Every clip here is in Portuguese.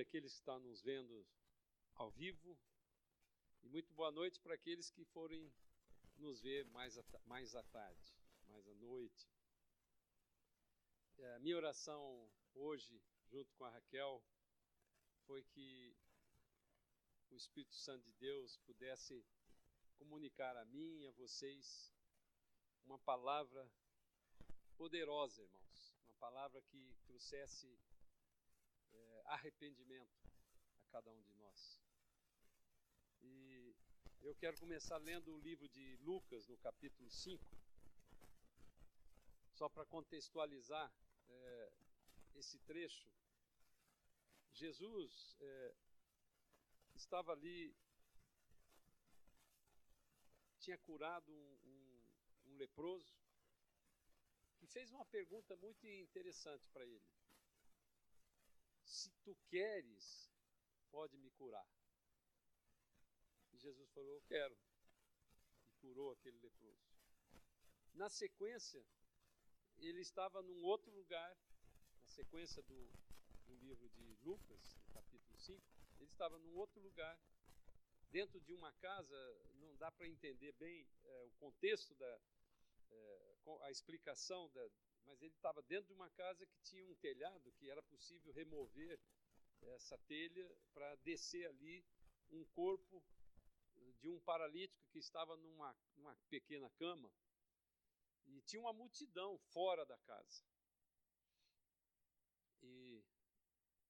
dia aqueles que estão nos vendo ao vivo e muito boa noite para aqueles que forem nos ver mais, mais à tarde, mais à noite. É, minha oração hoje, junto com a Raquel, foi que o Espírito Santo de Deus pudesse comunicar a mim e a vocês uma palavra poderosa, irmãos. Uma palavra que trouxesse arrependimento a cada um de nós. E eu quero começar lendo o livro de Lucas, no capítulo 5, só para contextualizar é, esse trecho. Jesus é, estava ali, tinha curado um, um, um leproso, que fez uma pergunta muito interessante para ele. Se tu queres, pode me curar. E Jesus falou: Eu quero. E curou aquele leproso. Na sequência, ele estava num outro lugar, na sequência do, do livro de Lucas, no capítulo 5, ele estava num outro lugar, dentro de uma casa, não dá para entender bem é, o contexto da é, a explicação da, mas ele estava dentro de uma casa que tinha um telhado que era possível remover essa telha para descer ali um corpo de um paralítico que estava numa, numa pequena cama e tinha uma multidão fora da casa. E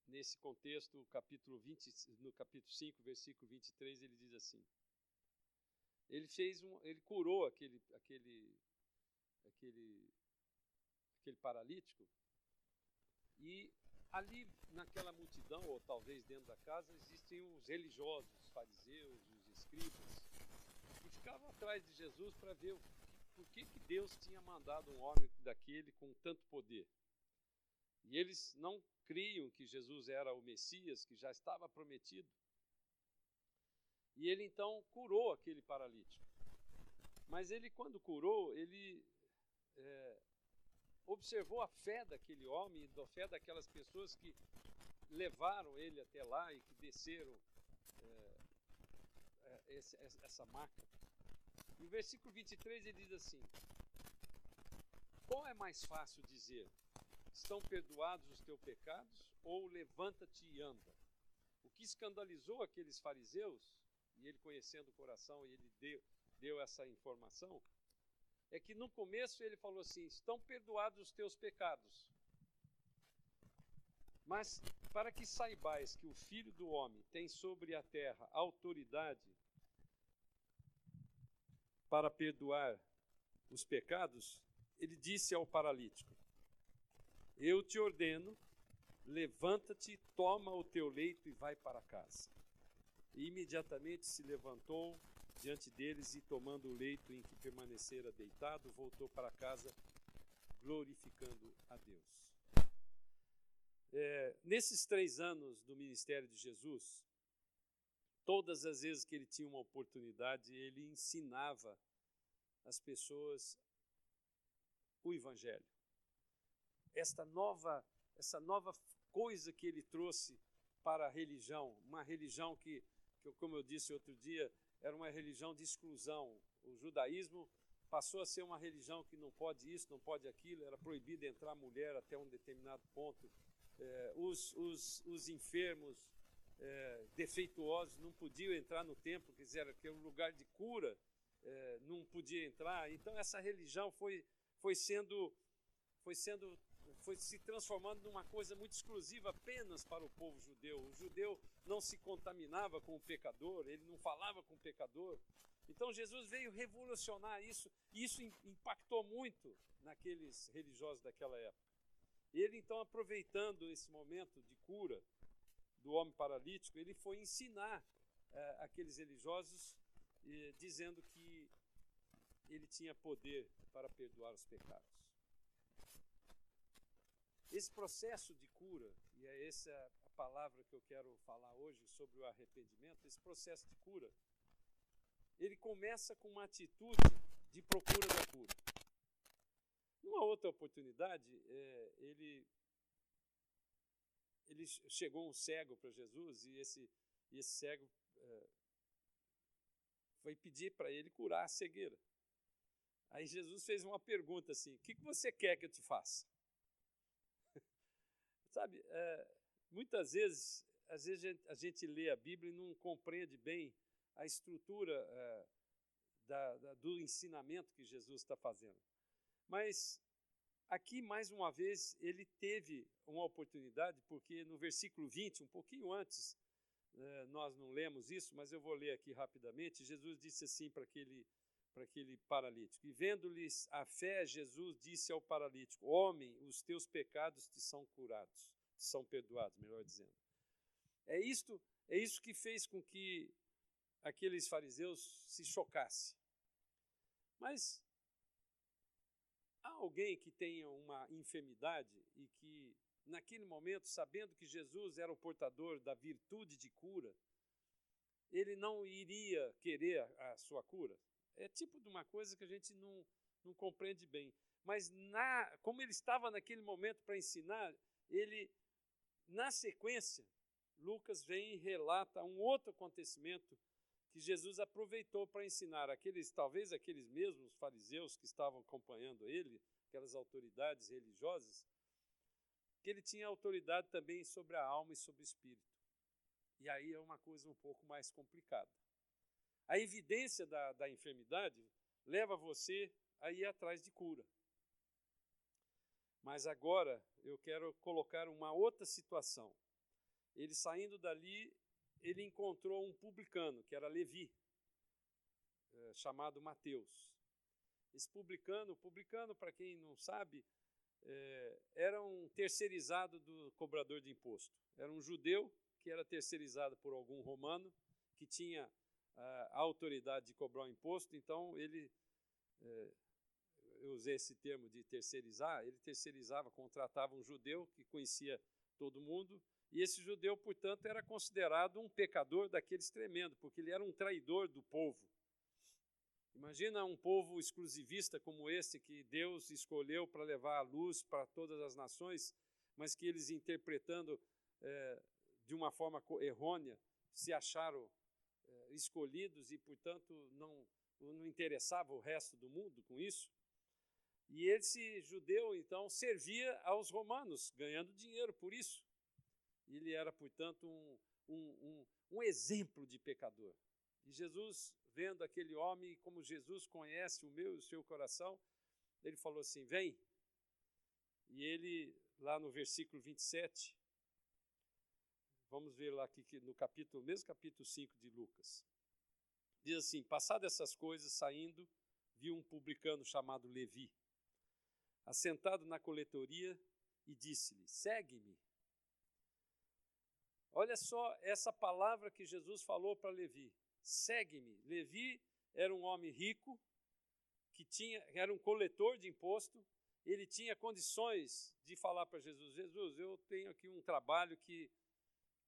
nesse contexto, capítulo 20, no capítulo 5, versículo 23, ele diz assim: Ele fez um, ele curou aquele aquele aquele aquele paralítico e ali naquela multidão, ou talvez dentro da casa, existem os religiosos, os fariseus, os escribas, que ficavam atrás de Jesus para ver por que, que Deus tinha mandado um homem daquele com tanto poder. E eles não criam que Jesus era o Messias, que já estava prometido. E ele então curou aquele paralítico. Mas ele, quando curou, ele é, observou a fé daquele homem, a fé daquelas pessoas que levaram ele até lá e que desceram é, esse, essa maca. E o versículo 23 ele diz assim: Qual é mais fácil dizer? Estão perdoados os teus pecados? Ou levanta-te e anda? O que escandalizou aqueles fariseus, e ele conhecendo o coração, e ele deu, deu essa informação, é que no começo ele falou assim: estão perdoados os teus pecados. Mas para que saibais que o Filho do Homem tem sobre a terra autoridade para perdoar os pecados, ele disse ao paralítico: Eu te ordeno, levanta-te, toma o teu leito e vai para casa. E imediatamente se levantou, diante deles e, tomando o leito em que permanecera deitado, voltou para casa, glorificando a Deus. É, nesses três anos do ministério de Jesus, todas as vezes que ele tinha uma oportunidade, ele ensinava as pessoas o Evangelho. Esta nova, essa nova coisa que ele trouxe para a religião, uma religião que, que como eu disse outro dia, era uma religião de exclusão. O judaísmo passou a ser uma religião que não pode isso, não pode aquilo, era proibido entrar mulher até um determinado ponto. É, os, os, os enfermos é, defeituosos não podiam entrar no templo, quer dizer, que era um lugar de cura, é, não podia entrar. Então essa religião foi, foi sendo foi sendo foi se transformando numa coisa muito exclusiva apenas para o povo judeu. O judeu não se contaminava com o pecador, ele não falava com o pecador. Então Jesus veio revolucionar isso, e isso impactou muito naqueles religiosos daquela época. Ele então, aproveitando esse momento de cura do homem paralítico, ele foi ensinar eh, aqueles religiosos, eh, dizendo que ele tinha poder para perdoar os pecados. Esse processo de cura, e é essa a palavra que eu quero falar hoje sobre o arrependimento, esse processo de cura, ele começa com uma atitude de procura da cura. Numa outra oportunidade, é, ele, ele chegou um cego para Jesus e esse, e esse cego é, foi pedir para ele curar a cegueira. Aí Jesus fez uma pergunta assim: O que, que você quer que eu te faça? Sabe, é, muitas vezes, às vezes a gente, a gente, lê a Bíblia e não compreende bem a estrutura é, da, da, do ensinamento que Jesus está fazendo. Mas aqui, mais uma vez, ele teve uma oportunidade, porque no versículo 20, um pouquinho antes, é, nós não lemos isso, mas eu vou ler aqui rapidamente. Jesus disse assim para aquele, para aquele paralítico: E vendo-lhes a fé, Jesus disse ao paralítico: Homem, os teus pecados te são curados, são perdoados, melhor dizendo. É isto, é isso que fez com que aqueles fariseus se chocassem. Mas há alguém que tenha uma enfermidade e que naquele momento, sabendo que Jesus era o portador da virtude de cura, ele não iria querer a sua cura? É tipo de uma coisa que a gente não, não compreende bem. Mas, na, como ele estava naquele momento para ensinar, ele, na sequência, Lucas vem e relata um outro acontecimento que Jesus aproveitou para ensinar aqueles, talvez aqueles mesmos fariseus que estavam acompanhando ele, aquelas autoridades religiosas, que ele tinha autoridade também sobre a alma e sobre o espírito. E aí é uma coisa um pouco mais complicada. A evidência da, da enfermidade leva você a ir atrás de cura. Mas agora eu quero colocar uma outra situação. Ele saindo dali, ele encontrou um publicano, que era Levi, é, chamado Mateus. Esse publicano, publicano, para quem não sabe, é, era um terceirizado do cobrador de imposto. Era um judeu que era terceirizado por algum romano que tinha a autoridade de cobrar o imposto, então ele, é, eu usei esse termo de terceirizar, ele terceirizava, contratava um judeu que conhecia todo mundo, e esse judeu, portanto, era considerado um pecador daqueles tremendo, porque ele era um traidor do povo. Imagina um povo exclusivista como esse que Deus escolheu para levar a luz para todas as nações, mas que eles interpretando é, de uma forma errônea se acharam é, escolhidos e, portanto, não, não interessava o resto do mundo com isso. E esse judeu, então, servia aos romanos, ganhando dinheiro por isso. Ele era, portanto, um, um, um, um exemplo de pecador. E Jesus vendo aquele homem, como Jesus conhece o meu e o seu coração, ele falou assim: Vem. E ele, lá no versículo 27, vamos ver lá aqui no capítulo, mesmo capítulo 5 de Lucas. Diz assim: Passadas essas coisas, saindo, viu um publicano chamado Levi, assentado na coletoria, e disse-lhe: Segue-me. Olha só essa palavra que Jesus falou para Levi segue-me. Levi era um homem rico, que tinha, era um coletor de imposto, ele tinha condições de falar para Jesus: Jesus, eu tenho aqui um trabalho que,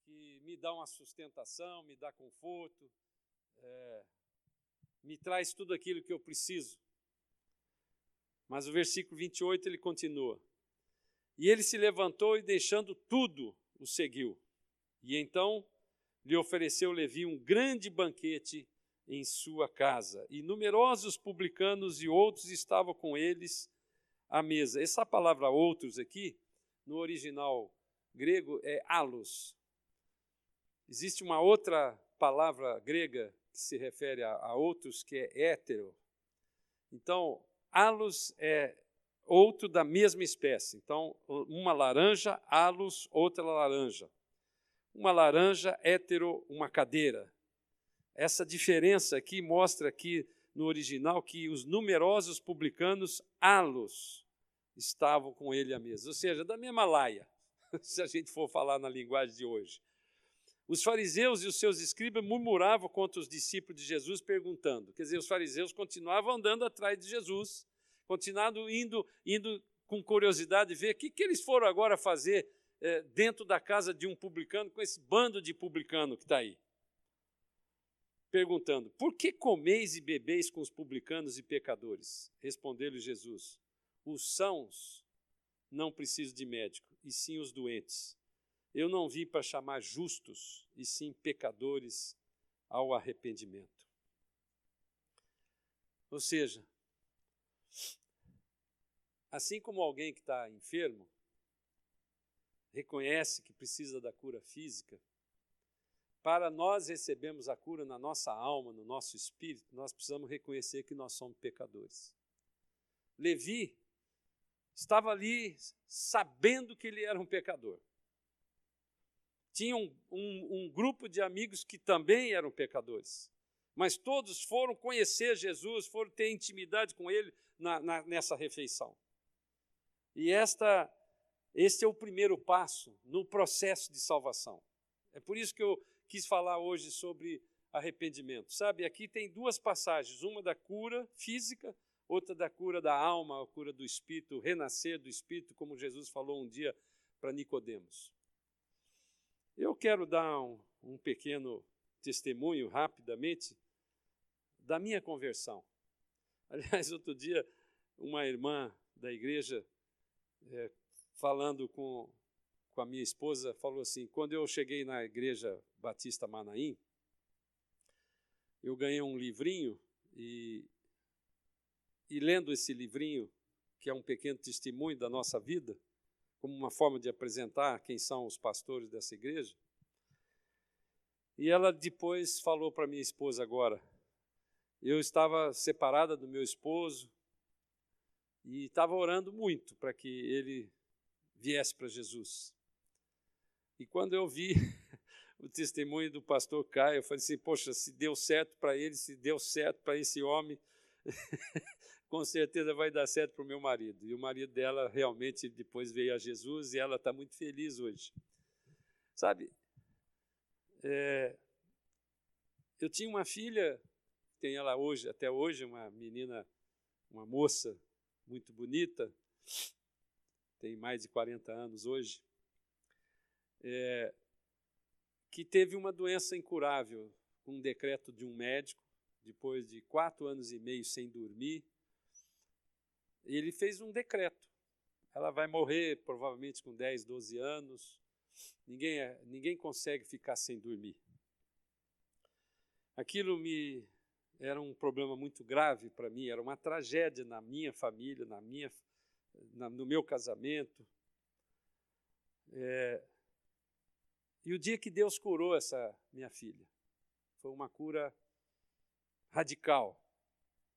que me dá uma sustentação, me dá conforto, é, me traz tudo aquilo que eu preciso. Mas o versículo 28 ele continua: E ele se levantou e, deixando tudo, o seguiu. E então lhe ofereceu Levi um grande banquete em sua casa, e numerosos publicanos e outros estavam com eles à mesa. Essa palavra outros aqui, no original grego, é alos. Existe uma outra palavra grega que se refere a, a outros, que é hétero. Então, alos é outro da mesma espécie. Então, uma laranja, alos, outra laranja uma laranja hétero, uma cadeira. Essa diferença aqui mostra aqui no original que os numerosos publicanos halos estavam com ele à mesa, ou seja, da mesma laia, se a gente for falar na linguagem de hoje. Os fariseus e os seus escribas murmuravam contra os discípulos de Jesus, perguntando. Quer dizer, os fariseus continuavam andando atrás de Jesus, continuavam indo, indo com curiosidade ver o que, que eles foram agora fazer é, dentro da casa de um publicano, com esse bando de publicano que está aí. Perguntando: Por que comeis e bebeis com os publicanos e pecadores? Respondeu-lhe Jesus: Os sãos não precisam de médico, e sim os doentes. Eu não vim para chamar justos, e sim pecadores ao arrependimento. Ou seja, assim como alguém que está enfermo reconhece que precisa da cura física, para nós recebermos a cura na nossa alma, no nosso espírito, nós precisamos reconhecer que nós somos pecadores. Levi estava ali sabendo que ele era um pecador. Tinha um, um, um grupo de amigos que também eram pecadores, mas todos foram conhecer Jesus, foram ter intimidade com ele na, na, nessa refeição. E esta, este é o primeiro passo no processo de salvação. É por isso que eu quis falar hoje sobre arrependimento. Sabe, aqui tem duas passagens, uma da cura física, outra da cura da alma, a cura do espírito, o renascer do espírito, como Jesus falou um dia para Nicodemos. Eu quero dar um, um pequeno testemunho rapidamente da minha conversão. Aliás, outro dia, uma irmã da igreja, é, falando com, com a minha esposa, falou assim: quando eu cheguei na igreja Batista Manaim, eu ganhei um livrinho e e lendo esse livrinho, que é um pequeno testemunho da nossa vida, como uma forma de apresentar quem são os pastores dessa igreja. E ela depois falou para minha esposa agora. Eu estava separada do meu esposo e estava orando muito para que ele viesse para Jesus. E quando eu vi o testemunho do pastor Caio, eu falei assim: Poxa, se deu certo para ele, se deu certo para esse homem, com certeza vai dar certo para o meu marido. E o marido dela realmente depois veio a Jesus e ela está muito feliz hoje. Sabe, é, eu tinha uma filha, tem ela hoje, até hoje, uma menina, uma moça muito bonita, tem mais de 40 anos hoje, é, que teve uma doença incurável, com um decreto de um médico, depois de quatro anos e meio sem dormir, ele fez um decreto. Ela vai morrer provavelmente com 10, 12 anos. Ninguém, é, ninguém consegue ficar sem dormir. Aquilo me era um problema muito grave para mim, era uma tragédia na minha família, na minha, na, no meu casamento. É, e o dia que Deus curou essa minha filha, foi uma cura radical.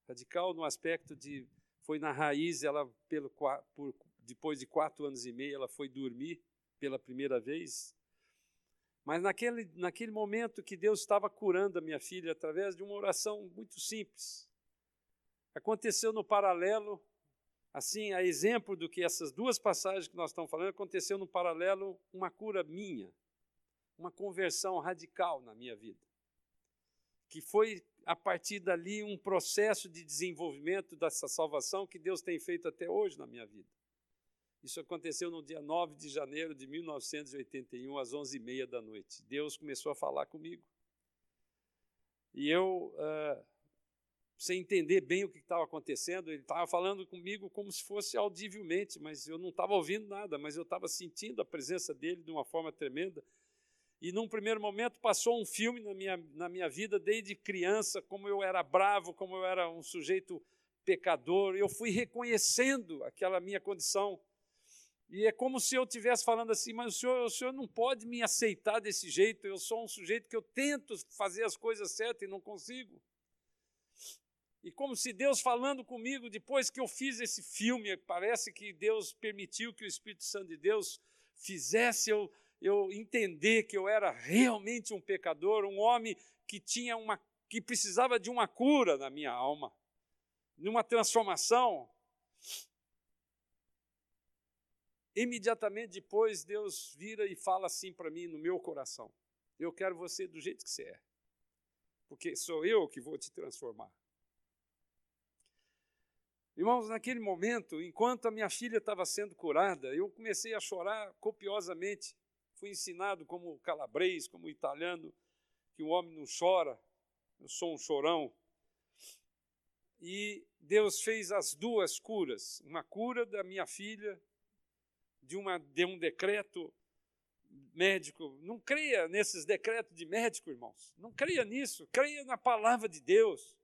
Radical no aspecto de foi na raiz, ela pelo, por, depois de quatro anos e meio, ela foi dormir pela primeira vez. Mas naquele, naquele momento que Deus estava curando a minha filha através de uma oração muito simples, aconteceu no paralelo, assim, a exemplo do que essas duas passagens que nós estamos falando, aconteceu no paralelo uma cura minha, uma conversão radical na minha vida, que foi a partir dali um processo de desenvolvimento dessa salvação que Deus tem feito até hoje na minha vida. Isso aconteceu no dia 9 de janeiro de 1981, às 11h30 da noite. Deus começou a falar comigo. E eu, uh, sem entender bem o que estava acontecendo, ele estava falando comigo como se fosse audivelmente, mas eu não estava ouvindo nada, mas eu estava sentindo a presença dele de uma forma tremenda. E num primeiro momento passou um filme na minha, na minha vida, desde criança, como eu era bravo, como eu era um sujeito pecador. Eu fui reconhecendo aquela minha condição. E é como se eu estivesse falando assim, mas o senhor, o senhor não pode me aceitar desse jeito. Eu sou um sujeito que eu tento fazer as coisas certas e não consigo. E como se Deus falando comigo, depois que eu fiz esse filme, parece que Deus permitiu que o Espírito Santo de Deus fizesse eu eu entender que eu era realmente um pecador, um homem que tinha uma que precisava de uma cura na minha alma, de uma transformação. Imediatamente depois, Deus vira e fala assim para mim no meu coração: Eu quero você do jeito que você é, porque sou eu que vou te transformar. Irmãos, naquele momento, enquanto a minha filha estava sendo curada, eu comecei a chorar copiosamente. Fui ensinado como calabrês, como italiano, que o homem não chora, eu sou um chorão. E Deus fez as duas curas, uma cura da minha filha, de, uma, de um decreto médico. Não creia nesses decretos de médico, irmãos. Não creia nisso. Creia na palavra de Deus.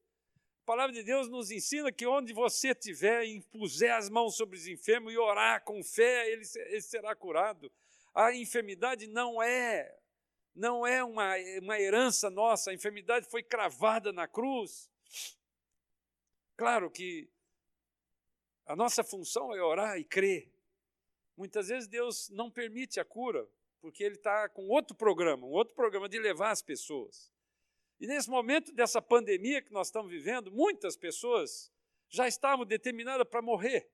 A palavra de Deus nos ensina que onde você estiver impuser as mãos sobre os enfermos e orar com fé, ele, ele será curado. A enfermidade não é não é uma, uma herança nossa, a enfermidade foi cravada na cruz. Claro que a nossa função é orar e crer. Muitas vezes Deus não permite a cura, porque Ele está com outro programa, um outro programa de levar as pessoas. E nesse momento dessa pandemia que nós estamos vivendo, muitas pessoas já estavam determinadas para morrer,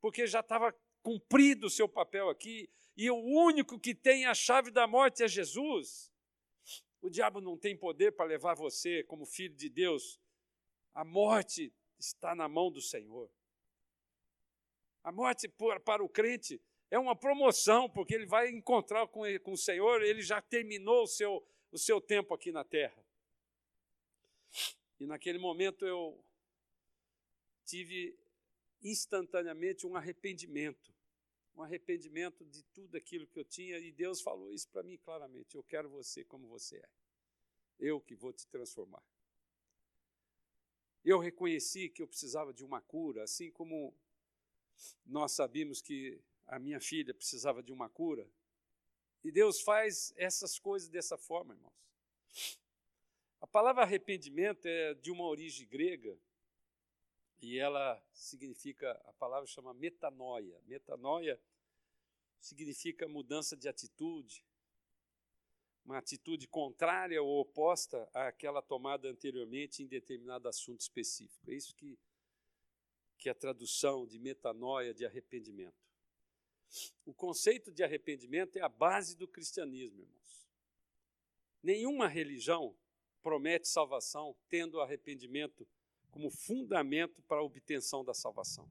porque já estava cumprido o seu papel aqui, e o único que tem a chave da morte é Jesus. O diabo não tem poder para levar você, como filho de Deus. A morte está na mão do Senhor. A morte para o crente é uma promoção, porque ele vai encontrar com, com o Senhor, ele já terminou o seu, o seu tempo aqui na terra. E naquele momento eu tive instantaneamente um arrependimento um arrependimento de tudo aquilo que eu tinha, e Deus falou isso para mim claramente: eu quero você como você é, eu que vou te transformar. Eu reconheci que eu precisava de uma cura, assim como nós sabíamos que a minha filha precisava de uma cura. E Deus faz essas coisas dessa forma, irmãos. A palavra arrependimento é de uma origem grega e ela significa, a palavra chama metanoia. Metanoia significa mudança de atitude, uma atitude contrária ou oposta àquela tomada anteriormente em determinado assunto específico. É isso que, que é a tradução de metanoia, de arrependimento. O conceito de arrependimento é a base do cristianismo, irmãos. Nenhuma religião promete salvação tendo arrependimento como fundamento para a obtenção da salvação.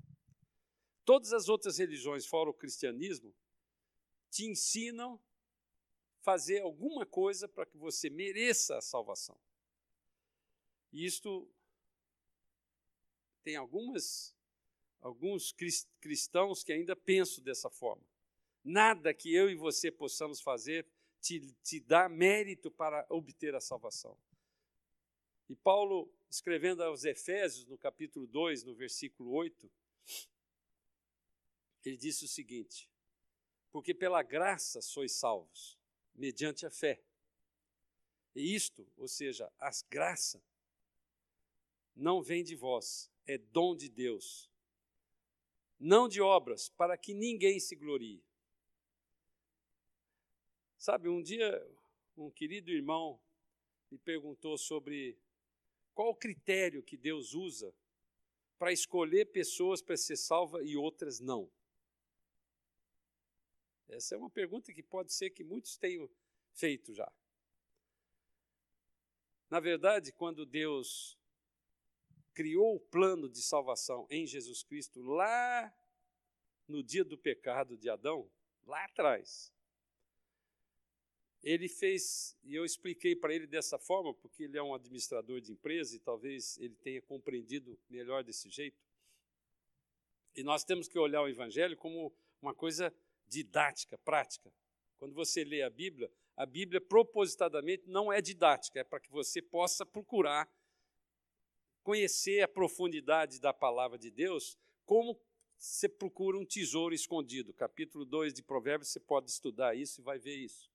Todas as outras religiões, fora o cristianismo, te ensinam fazer alguma coisa para que você mereça a salvação. E isto tem algumas alguns cristãos que ainda pensam dessa forma. Nada que eu e você possamos fazer te, te dá mérito para obter a salvação. E Paulo escrevendo aos Efésios, no capítulo 2, no versículo 8, ele disse o seguinte: Porque pela graça sois salvos, mediante a fé. E isto, ou seja, as graças, não vem de vós, é dom de Deus, não de obras, para que ninguém se glorie. Sabe, um dia um querido irmão me perguntou sobre qual o critério que Deus usa para escolher pessoas para ser salva e outras não? Essa é uma pergunta que pode ser que muitos tenham feito já. Na verdade, quando Deus criou o plano de salvação em Jesus Cristo, lá no dia do pecado de Adão, lá atrás, ele fez, e eu expliquei para ele dessa forma, porque ele é um administrador de empresa e talvez ele tenha compreendido melhor desse jeito. E nós temos que olhar o Evangelho como uma coisa didática, prática. Quando você lê a Bíblia, a Bíblia propositadamente não é didática, é para que você possa procurar conhecer a profundidade da palavra de Deus, como você procura um tesouro escondido. Capítulo 2 de Provérbios, você pode estudar isso e vai ver isso.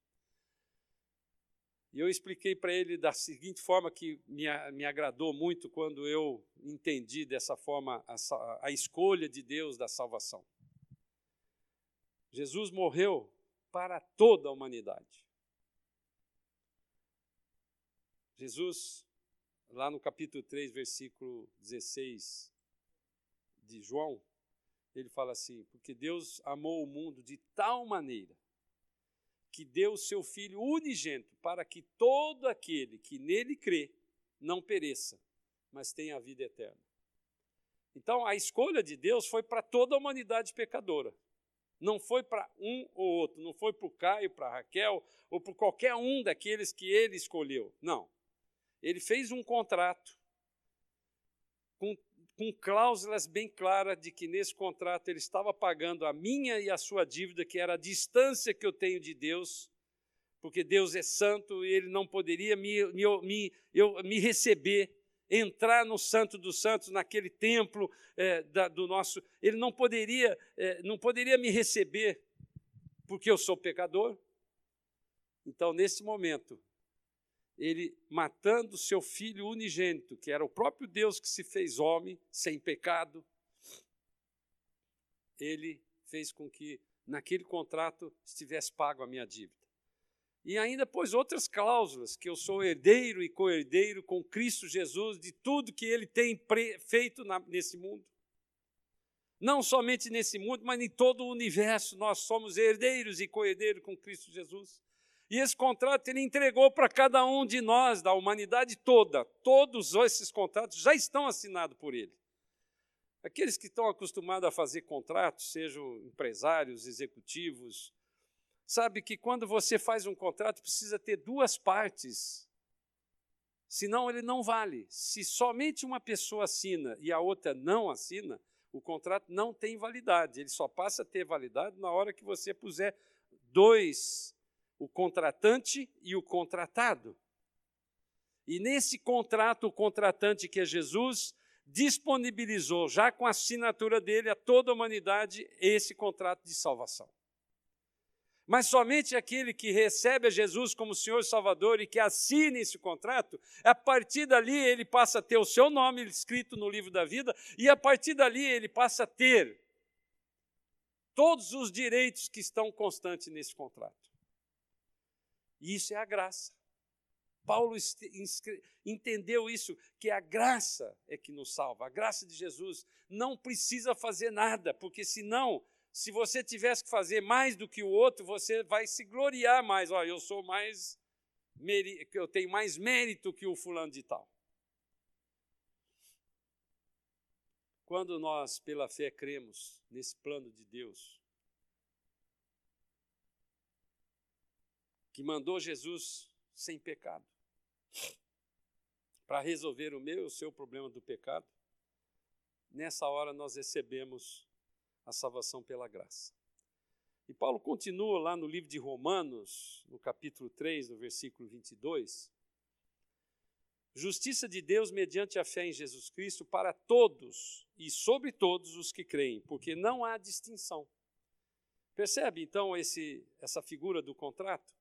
E eu expliquei para ele da seguinte forma que me, me agradou muito quando eu entendi dessa forma a, a escolha de Deus da salvação. Jesus morreu para toda a humanidade. Jesus, lá no capítulo 3, versículo 16 de João, ele fala assim: Porque Deus amou o mundo de tal maneira que deu o seu Filho unigênito para que todo aquele que nele crê não pereça, mas tenha a vida eterna. Então, a escolha de Deus foi para toda a humanidade pecadora. Não foi para um ou outro, não foi para o Caio, para Raquel, ou para qualquer um daqueles que ele escolheu. Não. Ele fez um contrato com, com cláusulas bem claras de que nesse contrato ele estava pagando a minha e a sua dívida, que era a distância que eu tenho de Deus, porque Deus é santo e ele não poderia me, me, eu, me receber, entrar no Santo dos Santos, naquele templo é, da, do nosso. Ele não poderia, é, não poderia me receber, porque eu sou pecador. Então, nesse momento, ele matando seu filho unigênito, que era o próprio Deus que se fez homem, sem pecado, ele fez com que naquele contrato estivesse pago a minha dívida. E ainda pôs outras cláusulas, que eu sou herdeiro e co-herdeiro com Cristo Jesus de tudo que ele tem feito na, nesse mundo. Não somente nesse mundo, mas em todo o universo, nós somos herdeiros e co-herdeiros com Cristo Jesus. E esse contrato ele entregou para cada um de nós, da humanidade toda. Todos esses contratos já estão assinados por ele. Aqueles que estão acostumados a fazer contratos, sejam empresários, executivos, sabe que quando você faz um contrato precisa ter duas partes. Senão ele não vale. Se somente uma pessoa assina e a outra não assina, o contrato não tem validade. Ele só passa a ter validade na hora que você puser dois o contratante e o contratado. E nesse contrato, o contratante, que é Jesus, disponibilizou, já com a assinatura dele, a toda a humanidade, esse contrato de salvação. Mas somente aquele que recebe a Jesus como Senhor e Salvador e que assine esse contrato, a partir dali ele passa a ter o seu nome escrito no livro da vida, e a partir dali ele passa a ter todos os direitos que estão constantes nesse contrato. E isso é a graça. Paulo entendeu isso, que a graça é que nos salva, a graça de Jesus. Não precisa fazer nada, porque senão, se você tivesse que fazer mais do que o outro, você vai se gloriar mais. Olha, eu sou mais, eu tenho mais mérito que o fulano de tal. Quando nós, pela fé, cremos nesse plano de Deus, que mandou Jesus sem pecado para resolver o meu e o seu problema do pecado, nessa hora nós recebemos a salvação pela graça. E Paulo continua lá no livro de Romanos, no capítulo 3, no versículo 22. Justiça de Deus mediante a fé em Jesus Cristo para todos e sobre todos os que creem, porque não há distinção. Percebe então esse, essa figura do contrato?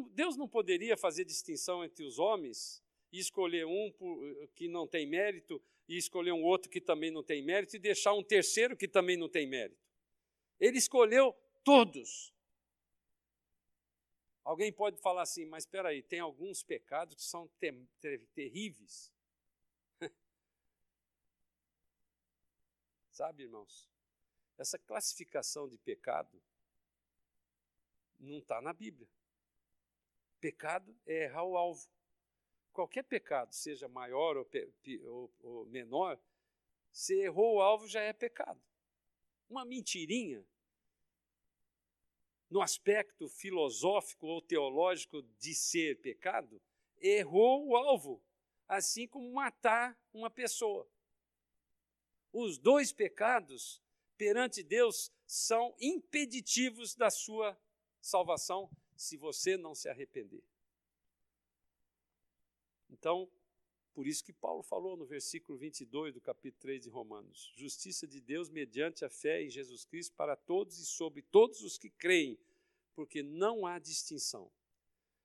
Deus não poderia fazer distinção entre os homens e escolher um que não tem mérito e escolher um outro que também não tem mérito e deixar um terceiro que também não tem mérito. Ele escolheu todos. Alguém pode falar assim, mas espera aí, tem alguns pecados que são ter, ter, terríveis. Sabe, irmãos? Essa classificação de pecado não está na Bíblia. Pecado é errar o alvo. Qualquer pecado, seja maior ou, ou, ou menor, se errou o alvo já é pecado. Uma mentirinha, no aspecto filosófico ou teológico de ser pecado, errou o alvo, assim como matar uma pessoa. Os dois pecados perante Deus são impeditivos da sua salvação se você não se arrepender. Então, por isso que Paulo falou no versículo 22 do capítulo 3 de Romanos: justiça de Deus mediante a fé em Jesus Cristo para todos e sobre todos os que creem, porque não há distinção.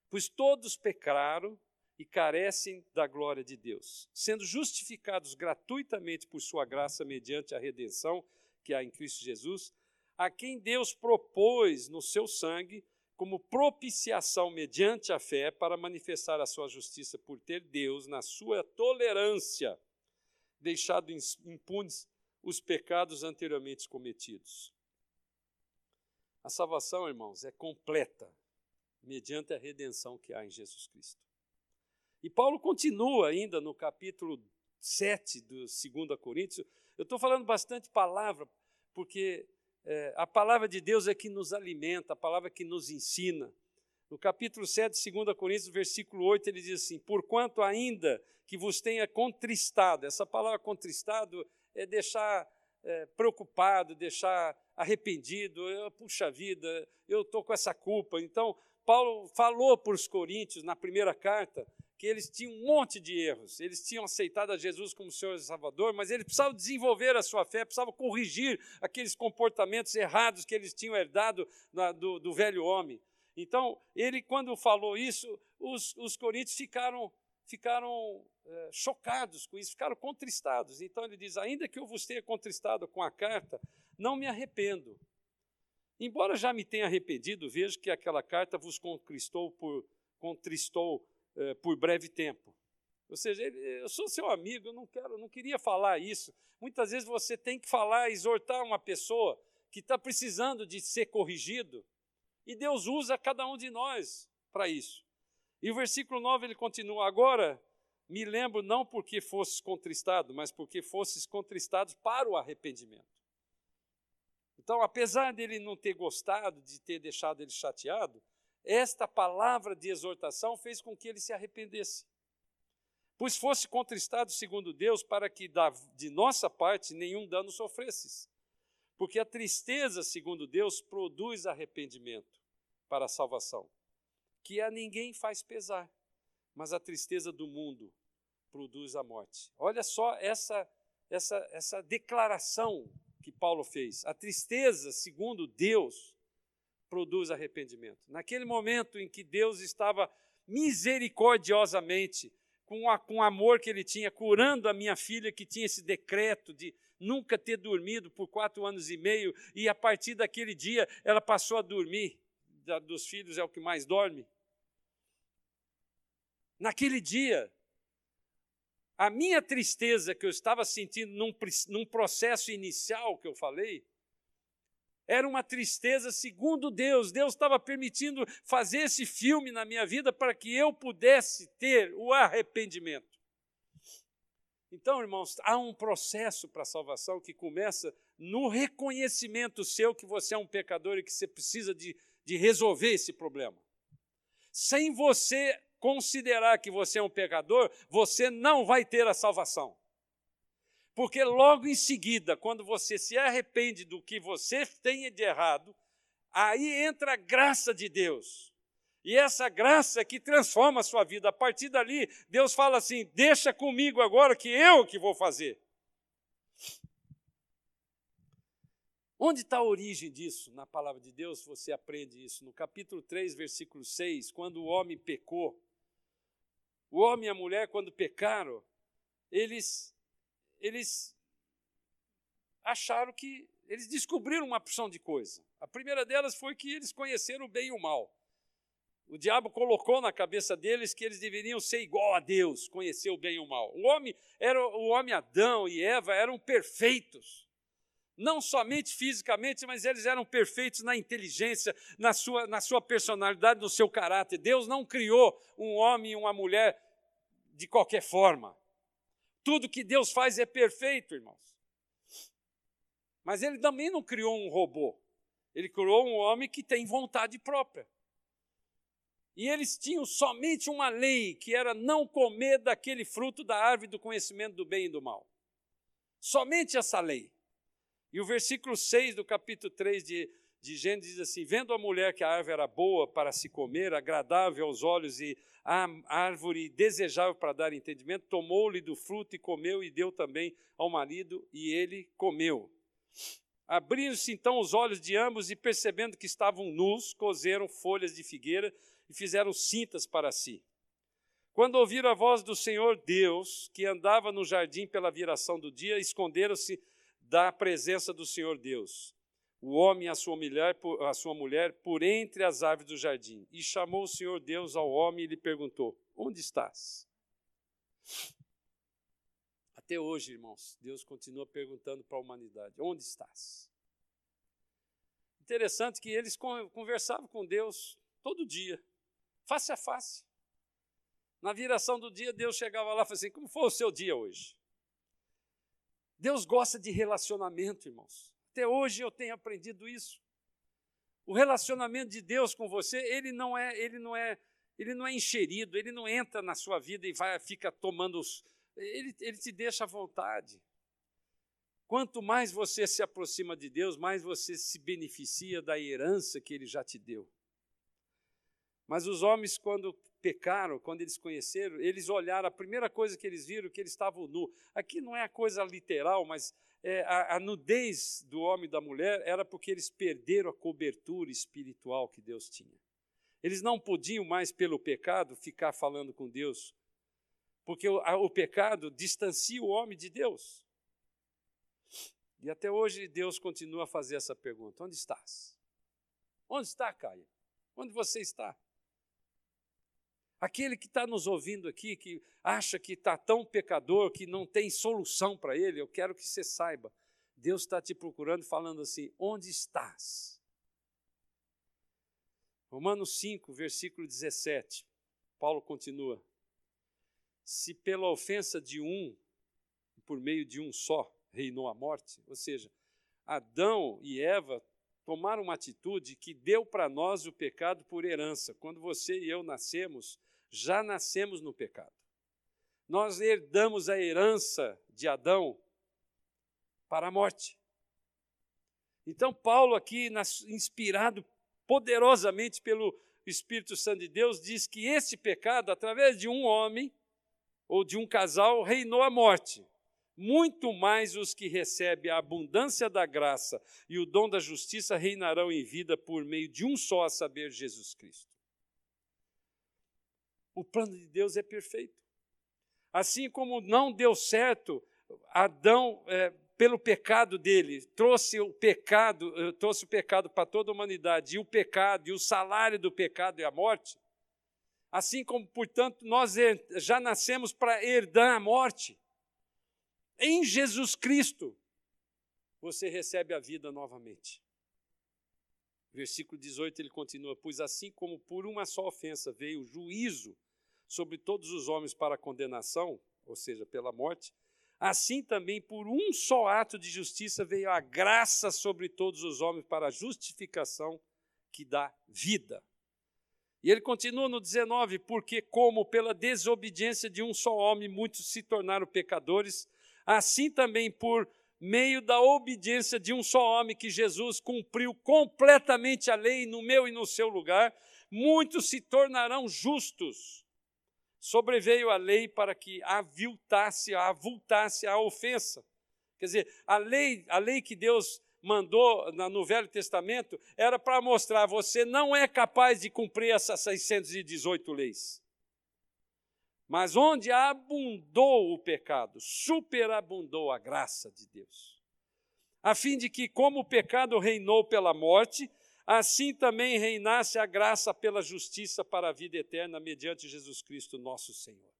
Pois todos pecaram e carecem da glória de Deus, sendo justificados gratuitamente por sua graça mediante a redenção que há em Cristo Jesus, a quem Deus propôs no seu sangue como propiciação mediante a fé para manifestar a sua justiça por ter Deus, na sua tolerância, deixado impunes os pecados anteriormente cometidos. A salvação, irmãos, é completa mediante a redenção que há em Jesus Cristo. E Paulo continua ainda no capítulo 7 do 2 Coríntios. Eu estou falando bastante palavra, porque é, a palavra de Deus é que nos alimenta, a palavra que nos ensina. No capítulo 7, 2 Coríntios, versículo 8, ele diz assim: Porquanto ainda que vos tenha contristado, essa palavra contristado é deixar é, preocupado, deixar arrependido, eu, puxa vida, eu estou com essa culpa. Então, Paulo falou para os coríntios na primeira carta que eles tinham um monte de erros. Eles tinham aceitado a Jesus como Senhor e Salvador, mas eles precisavam desenvolver a sua fé, precisavam corrigir aqueles comportamentos errados que eles tinham herdado na, do, do, velho homem. Então, ele, quando falou isso, os, os coríntios ficaram, ficaram é, chocados com isso, ficaram contristados. Então, ele diz: Ainda que eu vos tenha contristado com a carta, não me arrependo. Embora já me tenha arrependido, vejo que aquela carta vos conquistou por, contristou eh, por breve tempo. Ou seja, ele, eu sou seu amigo, eu não quero, não queria falar isso. Muitas vezes você tem que falar, exortar uma pessoa que está precisando de ser corrigido, e Deus usa cada um de nós para isso. E o versículo 9 ele continua: Agora me lembro não porque fosses contristado, mas porque fosses contristados para o arrependimento. Então, apesar dele não ter gostado, de ter deixado ele chateado, esta palavra de exortação fez com que ele se arrependesse. Pois fosse contristado segundo Deus, para que de nossa parte nenhum dano sofresses. Porque a tristeza, segundo Deus, produz arrependimento para a salvação, que a ninguém faz pesar, mas a tristeza do mundo produz a morte. Olha só essa, essa, essa declaração que Paulo fez. A tristeza, segundo Deus, produz arrependimento. Naquele momento em que Deus estava misericordiosamente, com, a, com o amor que ele tinha, curando a minha filha que tinha esse decreto de nunca ter dormido por quatro anos e meio, e a partir daquele dia ela passou a dormir. Da, dos filhos é o que mais dorme. Naquele dia, a minha tristeza que eu estava sentindo num, num processo inicial que eu falei, era uma tristeza segundo Deus. Deus estava permitindo fazer esse filme na minha vida para que eu pudesse ter o arrependimento. Então, irmãos, há um processo para a salvação que começa no reconhecimento seu que você é um pecador e que você precisa de, de resolver esse problema. Sem você considerar que você é um pecador, você não vai ter a salvação. Porque logo em seguida, quando você se arrepende do que você tem de errado, aí entra a graça de Deus. E essa graça que transforma a sua vida. A partir dali, Deus fala assim: deixa comigo agora que eu que vou fazer. Onde está a origem disso? Na palavra de Deus você aprende isso. No capítulo 3, versículo 6, quando o homem pecou, o homem e a mulher, quando pecaram, eles eles acharam que eles descobriram uma opção de coisa. A primeira delas foi que eles conheceram o bem e o mal. O diabo colocou na cabeça deles que eles deveriam ser igual a Deus, conhecer o bem e o mal. O homem era o homem Adão e Eva eram perfeitos. Não somente fisicamente, mas eles eram perfeitos na inteligência, na sua, na sua personalidade, no seu caráter. Deus não criou um homem e uma mulher de qualquer forma. Tudo que Deus faz é perfeito, irmãos. Mas ele também não criou um robô. Ele criou um homem que tem vontade própria. E eles tinham somente uma lei, que era não comer daquele fruto da árvore do conhecimento do bem e do mal. Somente essa lei. E o versículo 6 do capítulo 3 de, de Gênesis diz assim: Vendo a mulher que a árvore era boa para se comer, agradável aos olhos e a árvore desejável para dar entendimento, tomou-lhe do fruto e comeu, e deu também ao marido, e ele comeu. Abriram-se então os olhos de ambos, e percebendo que estavam nus, coseram folhas de figueira e fizeram cintas para si. Quando ouviram a voz do Senhor Deus, que andava no jardim pela viração do dia, esconderam-se da presença do Senhor Deus o homem a sua mulher, a sua mulher por entre as árvores do jardim. E chamou o Senhor Deus ao homem e lhe perguntou: Onde estás? Até hoje, irmãos, Deus continua perguntando para a humanidade: Onde estás? Interessante que eles conversavam com Deus todo dia, face a face. Na viração do dia, Deus chegava lá e falava assim: Como foi o seu dia hoje? Deus gosta de relacionamento, irmãos. Até hoje eu tenho aprendido isso. O relacionamento de Deus com você, ele não é, ele não é, ele não é encherido, ele não entra na sua vida e vai fica tomando os, ele, ele te deixa à vontade. Quanto mais você se aproxima de Deus, mais você se beneficia da herança que ele já te deu. Mas os homens, quando pecaram, quando eles conheceram, eles olharam, a primeira coisa que eles viram que eles estavam nu. Aqui não é a coisa literal, mas é, a, a nudez do homem e da mulher era porque eles perderam a cobertura espiritual que Deus tinha. Eles não podiam mais, pelo pecado, ficar falando com Deus, porque o, a, o pecado distancia o homem de Deus. E até hoje Deus continua a fazer essa pergunta: onde estás? Onde está, Caia? Onde você está? Aquele que está nos ouvindo aqui, que acha que está tão pecador, que não tem solução para ele, eu quero que você saiba. Deus está te procurando, falando assim: onde estás? Romanos 5, versículo 17. Paulo continua: Se pela ofensa de um, por meio de um só, reinou a morte, ou seja, Adão e Eva tomaram uma atitude que deu para nós o pecado por herança. Quando você e eu nascemos, já nascemos no pecado. Nós herdamos a herança de Adão para a morte. Então, Paulo, aqui, inspirado poderosamente pelo Espírito Santo de Deus, diz que esse pecado, através de um homem ou de um casal, reinou a morte. Muito mais os que recebem a abundância da graça e o dom da justiça reinarão em vida por meio de um só, a saber, Jesus Cristo. O plano de Deus é perfeito. Assim como não deu certo, Adão, é, pelo pecado dele, trouxe o pecado, eh, trouxe o pecado para toda a humanidade, e o pecado, e o salário do pecado é a morte. Assim como, portanto, nós já nascemos para herdar a morte. Em Jesus Cristo, você recebe a vida novamente. Versículo 18 ele continua: Pois assim como por uma só ofensa veio o juízo sobre todos os homens para a condenação, ou seja, pela morte, assim também por um só ato de justiça veio a graça sobre todos os homens para a justificação que dá vida. E ele continua no 19: Porque, como pela desobediência de um só homem muitos se tornaram pecadores, assim também por meio da obediência de um só homem que Jesus cumpriu completamente a lei no meu e no seu lugar, muitos se tornarão justos sobreveio a lei para que aviltasse, avultasse a ofensa. Quer dizer, a lei, a lei que Deus mandou no Velho Testamento era para mostrar você não é capaz de cumprir essas 618 leis. Mas onde abundou o pecado, superabundou a graça de Deus. A fim de que, como o pecado reinou pela morte, assim também reinasse a graça pela justiça para a vida eterna, mediante Jesus Cristo, nosso Senhor.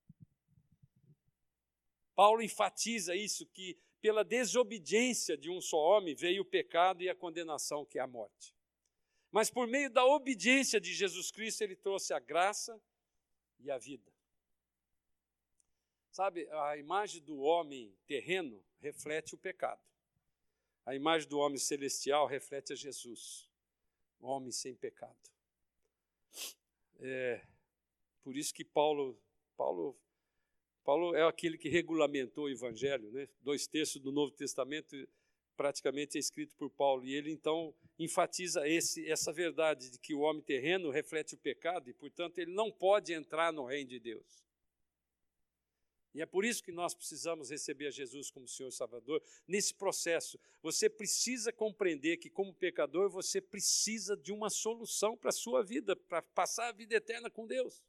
Paulo enfatiza isso, que pela desobediência de um só homem veio o pecado e a condenação, que é a morte. Mas por meio da obediência de Jesus Cristo, ele trouxe a graça e a vida. Sabe, a imagem do homem terreno reflete o pecado. A imagem do homem celestial reflete a Jesus homem sem pecado. É, por isso que Paulo, Paulo, Paulo é aquele que regulamentou o Evangelho, né? Dois terços do Novo Testamento praticamente é escrito por Paulo e ele então enfatiza esse, essa verdade de que o homem terreno reflete o pecado e, portanto, ele não pode entrar no reino de Deus. E é por isso que nós precisamos receber a Jesus como Senhor Salvador. Nesse processo, você precisa compreender que, como pecador, você precisa de uma solução para a sua vida, para passar a vida eterna com Deus.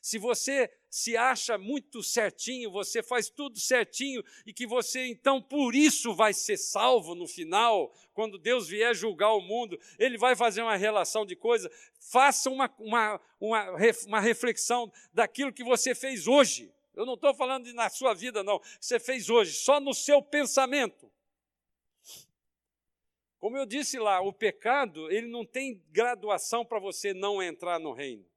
Se você se acha muito certinho, você faz tudo certinho e que você então por isso vai ser salvo no final, quando Deus vier julgar o mundo, ele vai fazer uma relação de coisas. Faça uma, uma, uma, uma reflexão daquilo que você fez hoje. Eu não estou falando de na sua vida, não. Você fez hoje, só no seu pensamento. Como eu disse lá, o pecado, ele não tem graduação para você não entrar no reino.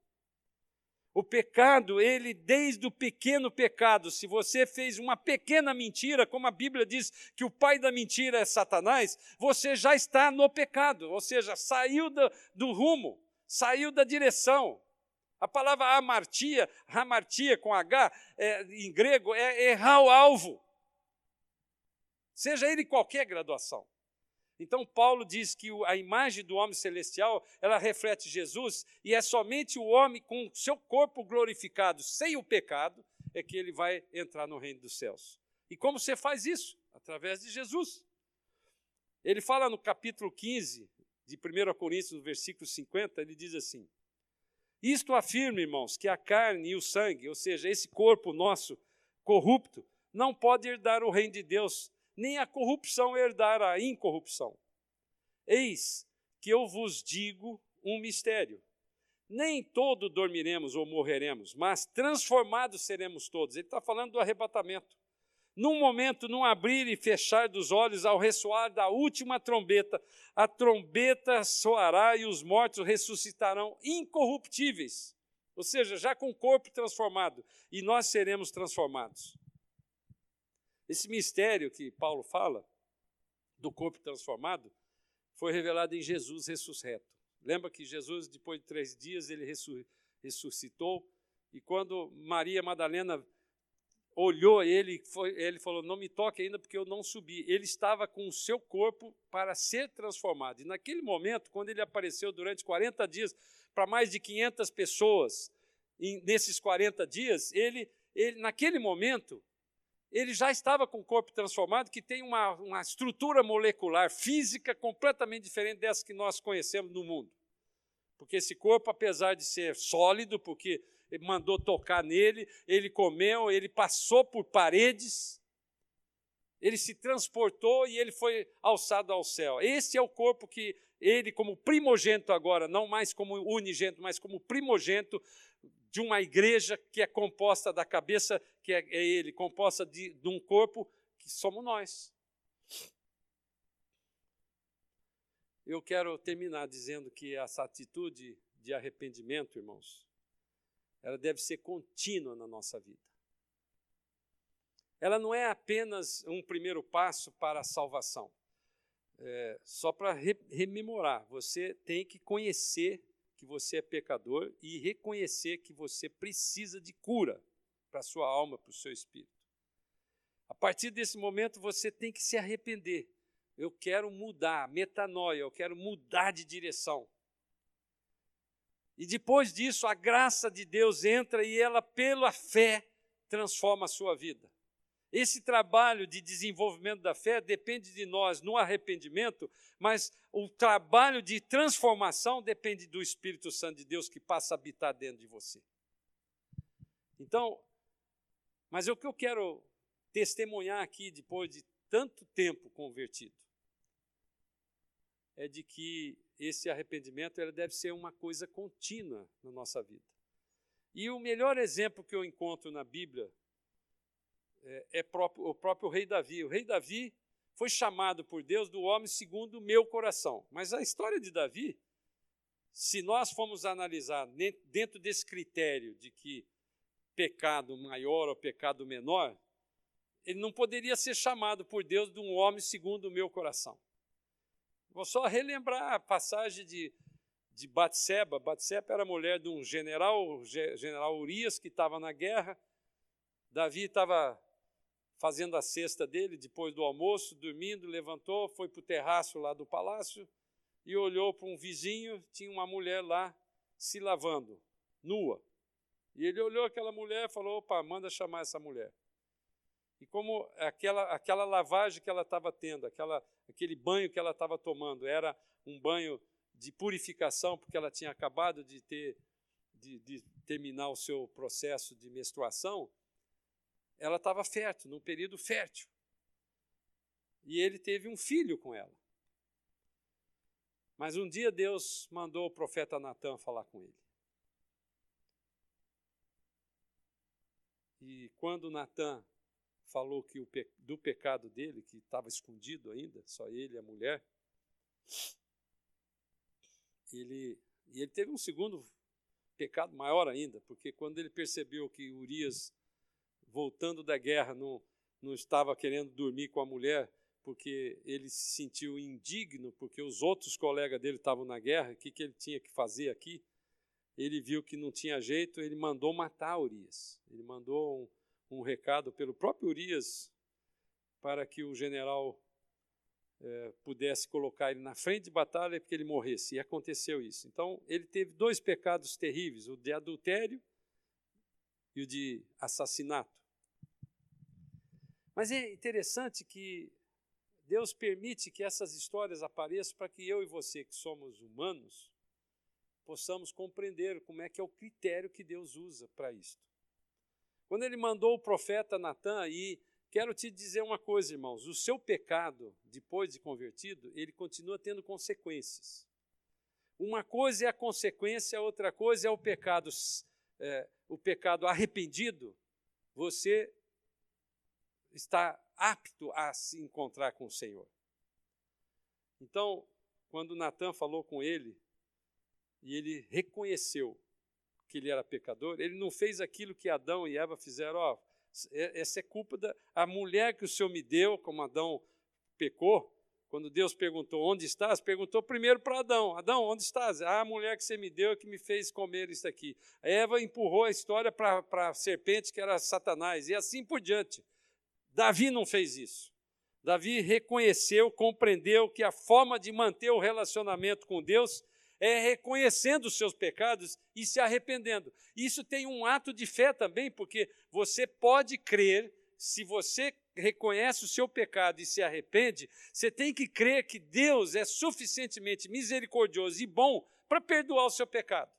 O pecado, ele, desde o pequeno pecado, se você fez uma pequena mentira, como a Bíblia diz que o pai da mentira é Satanás, você já está no pecado, ou seja, saiu do, do rumo, saiu da direção. A palavra amartia, hamartia com H, é, em grego, é errar o alvo. Seja ele qualquer graduação. Então Paulo diz que a imagem do homem celestial, ela reflete Jesus e é somente o homem com seu corpo glorificado, sem o pecado, é que ele vai entrar no reino dos céus. E como você faz isso? Através de Jesus. Ele fala no capítulo 15 de 1 Coríntios, no versículo 50, ele diz assim: Isto afirma, irmãos, que a carne e o sangue, ou seja, esse corpo nosso corrupto, não pode herdar o reino de Deus, nem a corrupção herdar a incorrupção. Eis que eu vos digo um mistério. Nem todo dormiremos ou morreremos, mas transformados seremos todos. Ele está falando do arrebatamento. Num momento, num abrir e fechar dos olhos, ao ressoar da última trombeta, a trombeta soará e os mortos ressuscitarão incorruptíveis, ou seja, já com o corpo transformado, e nós seremos transformados. Esse mistério que Paulo fala, do corpo transformado, foi revelado em Jesus ressuscito. Lembra que Jesus, depois de três dias, ele ressuscitou, e quando Maria Madalena olhou ele, foi, ele falou: Não me toque ainda, porque eu não subi. Ele estava com o seu corpo para ser transformado. E naquele momento, quando ele apareceu durante 40 dias para mais de 500 pessoas, em, nesses 40 dias, ele, ele, naquele momento, ele já estava com o corpo transformado, que tem uma, uma estrutura molecular, física, completamente diferente dessa que nós conhecemos no mundo. Porque esse corpo, apesar de ser sólido, porque mandou tocar nele, ele comeu, ele passou por paredes, ele se transportou e ele foi alçado ao céu. Esse é o corpo que ele, como primogênito agora, não mais como unigênito, mas como primogênito, de uma igreja que é composta da cabeça, que é, é ele, composta de, de um corpo que somos nós. Eu quero terminar dizendo que essa atitude de arrependimento, irmãos, ela deve ser contínua na nossa vida. Ela não é apenas um primeiro passo para a salvação. É, só para re rememorar, você tem que conhecer que você é pecador e reconhecer que você precisa de cura para a sua alma, para o seu espírito. A partir desse momento você tem que se arrepender. Eu quero mudar, metanoia, eu quero mudar de direção. E depois disso, a graça de Deus entra e ela, pela fé, transforma a sua vida. Esse trabalho de desenvolvimento da fé depende de nós no arrependimento, mas o trabalho de transformação depende do Espírito Santo de Deus que passa a habitar dentro de você. Então, mas o que eu quero testemunhar aqui, depois de tanto tempo convertido, é de que esse arrependimento ele deve ser uma coisa contínua na nossa vida. E o melhor exemplo que eu encontro na Bíblia é, é próprio, o próprio rei Davi. O rei Davi foi chamado por Deus do homem segundo o meu coração. Mas a história de Davi, se nós formos analisar dentro desse critério de que pecado maior ou pecado menor, ele não poderia ser chamado por Deus de um homem segundo o meu coração. Vou só relembrar a passagem de, de Batseba. Batseba era mulher de um general, general Urias, que estava na guerra. Davi estava fazendo a cesta dele depois do almoço, dormindo, levantou, foi para o terraço lá do palácio e olhou para um vizinho, tinha uma mulher lá se lavando, nua. E ele olhou aquela mulher e falou: opa, manda chamar essa mulher. E como aquela, aquela lavagem que ela estava tendo, aquela, aquele banho que ela estava tomando, era um banho de purificação, porque ela tinha acabado de ter de, de terminar o seu processo de menstruação, ela estava fértil, num período fértil. E ele teve um filho com ela. Mas um dia Deus mandou o profeta Natan falar com ele. E quando Natan falou que o pe do pecado dele, que estava escondido ainda, só ele e a mulher, ele, e ele teve um segundo pecado maior ainda, porque quando ele percebeu que Urias, voltando da guerra, não, não estava querendo dormir com a mulher, porque ele se sentiu indigno, porque os outros colegas dele estavam na guerra, o que, que ele tinha que fazer aqui? Ele viu que não tinha jeito, ele mandou matar Urias. Ele mandou um, um recado pelo próprio Urias para que o general é, pudesse colocar ele na frente de batalha para que ele morresse. E aconteceu isso. Então, ele teve dois pecados terríveis: o de adultério e o de assassinato. Mas é interessante que Deus permite que essas histórias apareçam para que eu e você, que somos humanos, possamos compreender como é que é o critério que Deus usa para isto. Quando ele mandou o profeta Natan e quero te dizer uma coisa, irmãos, o seu pecado, depois de convertido, ele continua tendo consequências. Uma coisa é a consequência, outra coisa é o pecado, é, o pecado arrependido. Você está apto a se encontrar com o Senhor. Então, quando Natan falou com ele, e ele reconheceu que ele era pecador, ele não fez aquilo que Adão e Eva fizeram, ó, essa é culpa da a mulher que o Senhor me deu, como Adão pecou, quando Deus perguntou onde estás, perguntou primeiro para Adão: Adão, onde estás? Ah, a mulher que você me deu é que me fez comer isso aqui. A Eva empurrou a história para a serpente, que era Satanás, e assim por diante. Davi não fez isso. Davi reconheceu, compreendeu que a forma de manter o relacionamento com Deus é reconhecendo os seus pecados e se arrependendo. Isso tem um ato de fé também, porque você pode crer, se você reconhece o seu pecado e se arrepende, você tem que crer que Deus é suficientemente misericordioso e bom para perdoar o seu pecado.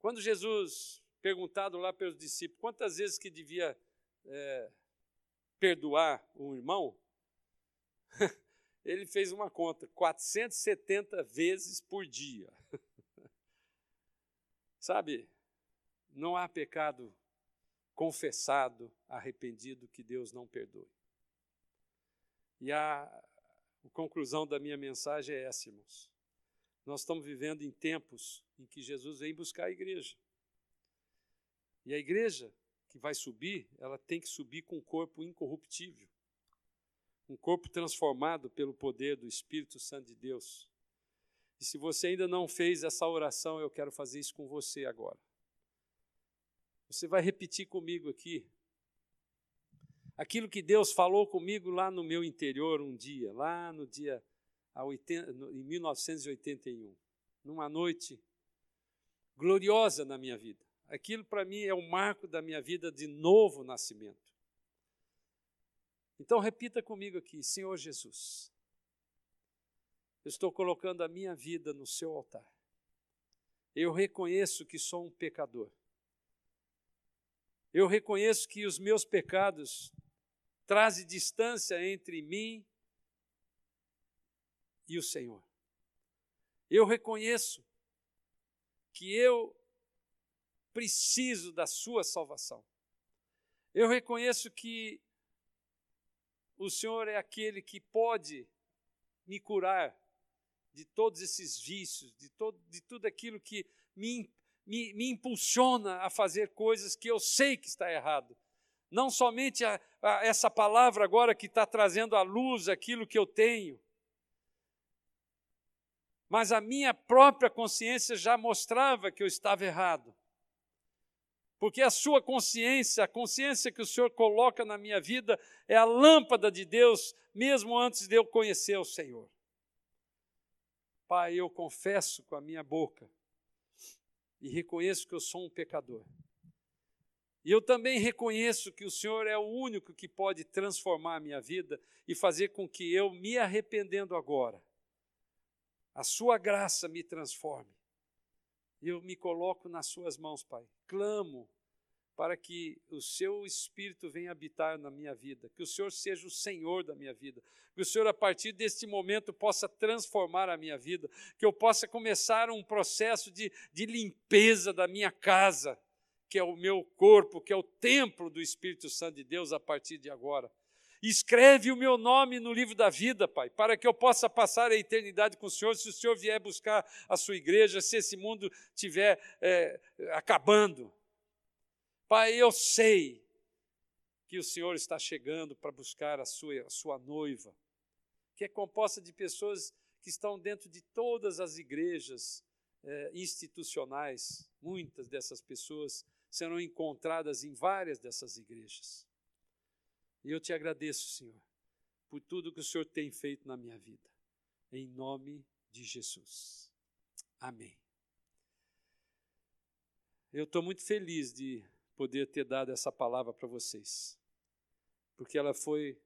Quando Jesus perguntado lá pelos discípulos quantas vezes que devia é, perdoar um irmão, ele fez uma conta, 470 vezes por dia. Sabe, não há pecado confessado, arrependido, que Deus não perdoe. E a, conclusão da minha mensagem é essa, irmãos. Nós estamos vivendo em tempos em que Jesus vem buscar a igreja. E a igreja que vai subir, ela tem que subir com um corpo incorruptível, um corpo transformado pelo poder do Espírito Santo de Deus. E se você ainda não fez essa oração, eu quero fazer isso com você agora. Você vai repetir comigo aqui aquilo que Deus falou comigo lá no meu interior um dia, lá no dia em 1981, numa noite gloriosa na minha vida. Aquilo para mim é o marco da minha vida de novo nascimento. Então repita comigo aqui, Senhor Jesus, eu estou colocando a minha vida no seu altar. Eu reconheço que sou um pecador. Eu reconheço que os meus pecados trazem distância entre mim e o Senhor. Eu reconheço que eu preciso da sua salvação. Eu reconheço que o Senhor é aquele que pode me curar de todos esses vícios, de, todo, de tudo aquilo que me, me, me impulsiona a fazer coisas que eu sei que está errado. Não somente a, a, essa palavra agora que está trazendo à luz aquilo que eu tenho, mas a minha própria consciência já mostrava que eu estava errado. Porque a sua consciência, a consciência que o Senhor coloca na minha vida, é a lâmpada de Deus, mesmo antes de eu conhecer o Senhor. Pai, eu confesso com a minha boca e reconheço que eu sou um pecador. E eu também reconheço que o Senhor é o único que pode transformar a minha vida e fazer com que eu, me arrependendo agora, a Sua graça me transforme eu me coloco nas suas mãos, Pai. Clamo para que o seu Espírito venha habitar na minha vida, que o Senhor seja o Senhor da minha vida, que o Senhor, a partir deste momento, possa transformar a minha vida, que eu possa começar um processo de, de limpeza da minha casa, que é o meu corpo, que é o templo do Espírito Santo de Deus a partir de agora. Escreve o meu nome no livro da vida, Pai, para que eu possa passar a eternidade com o Senhor, se o Senhor vier buscar a sua igreja, se esse mundo estiver é, acabando. Pai, eu sei que o Senhor está chegando para buscar a sua, a sua noiva, que é composta de pessoas que estão dentro de todas as igrejas é, institucionais. Muitas dessas pessoas serão encontradas em várias dessas igrejas. E eu te agradeço, Senhor, por tudo que o Senhor tem feito na minha vida. Em nome de Jesus. Amém. Eu estou muito feliz de poder ter dado essa palavra para vocês, porque ela foi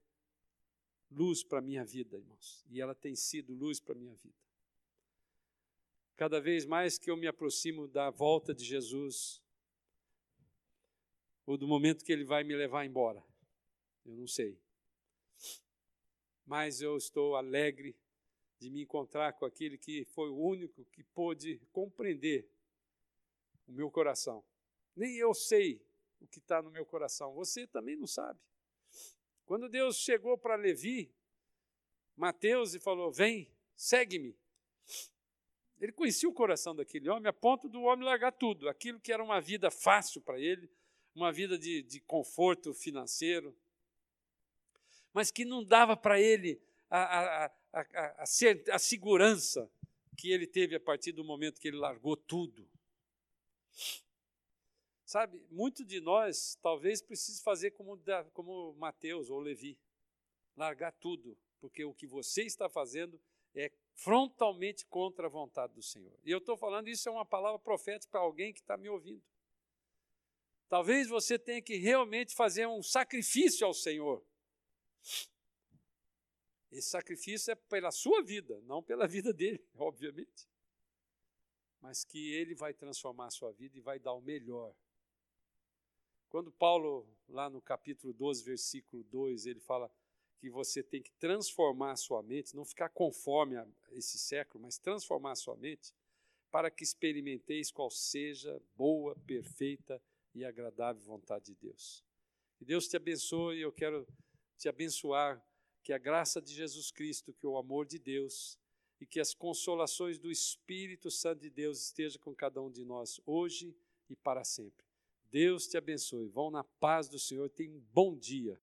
luz para a minha vida, irmãos, e ela tem sido luz para a minha vida. Cada vez mais que eu me aproximo da volta de Jesus, ou do momento que ele vai me levar embora, eu não sei. Mas eu estou alegre de me encontrar com aquele que foi o único que pôde compreender o meu coração. Nem eu sei o que está no meu coração, você também não sabe. Quando Deus chegou para Levi, Mateus, e falou: Vem, segue-me. Ele conhecia o coração daquele homem a ponto do homem largar tudo, aquilo que era uma vida fácil para ele, uma vida de, de conforto financeiro, mas que não dava para ele a, a, a, a, segurança que ele teve a partir do momento que ele largou tudo. Sabe, muito de nós talvez precise fazer como, como Mateus ou Levi, largar tudo, porque o que você está fazendo é frontalmente contra a vontade do Senhor. E eu estou falando, isso é uma palavra profética para alguém que está me ouvindo. Talvez você tenha que realmente fazer um sacrifício ao Senhor esse sacrifício é pela sua vida, não pela vida dele, obviamente. Mas que ele vai transformar a sua vida e vai dar o melhor. Quando Paulo, lá no capítulo 12, versículo 2, ele fala que você tem que transformar a sua mente, não ficar conforme a esse século, mas transformar a sua mente, para que experimenteis qual seja boa, perfeita e agradável vontade de Deus. Que Deus te abençoe, eu quero te abençoar, que a graça de Jesus Cristo, que o amor de Deus e que as consolações do Espírito Santo de Deus esteja com cada um de nós hoje e para sempre. Deus te abençoe. Vão na paz do Senhor. Tenha um bom dia.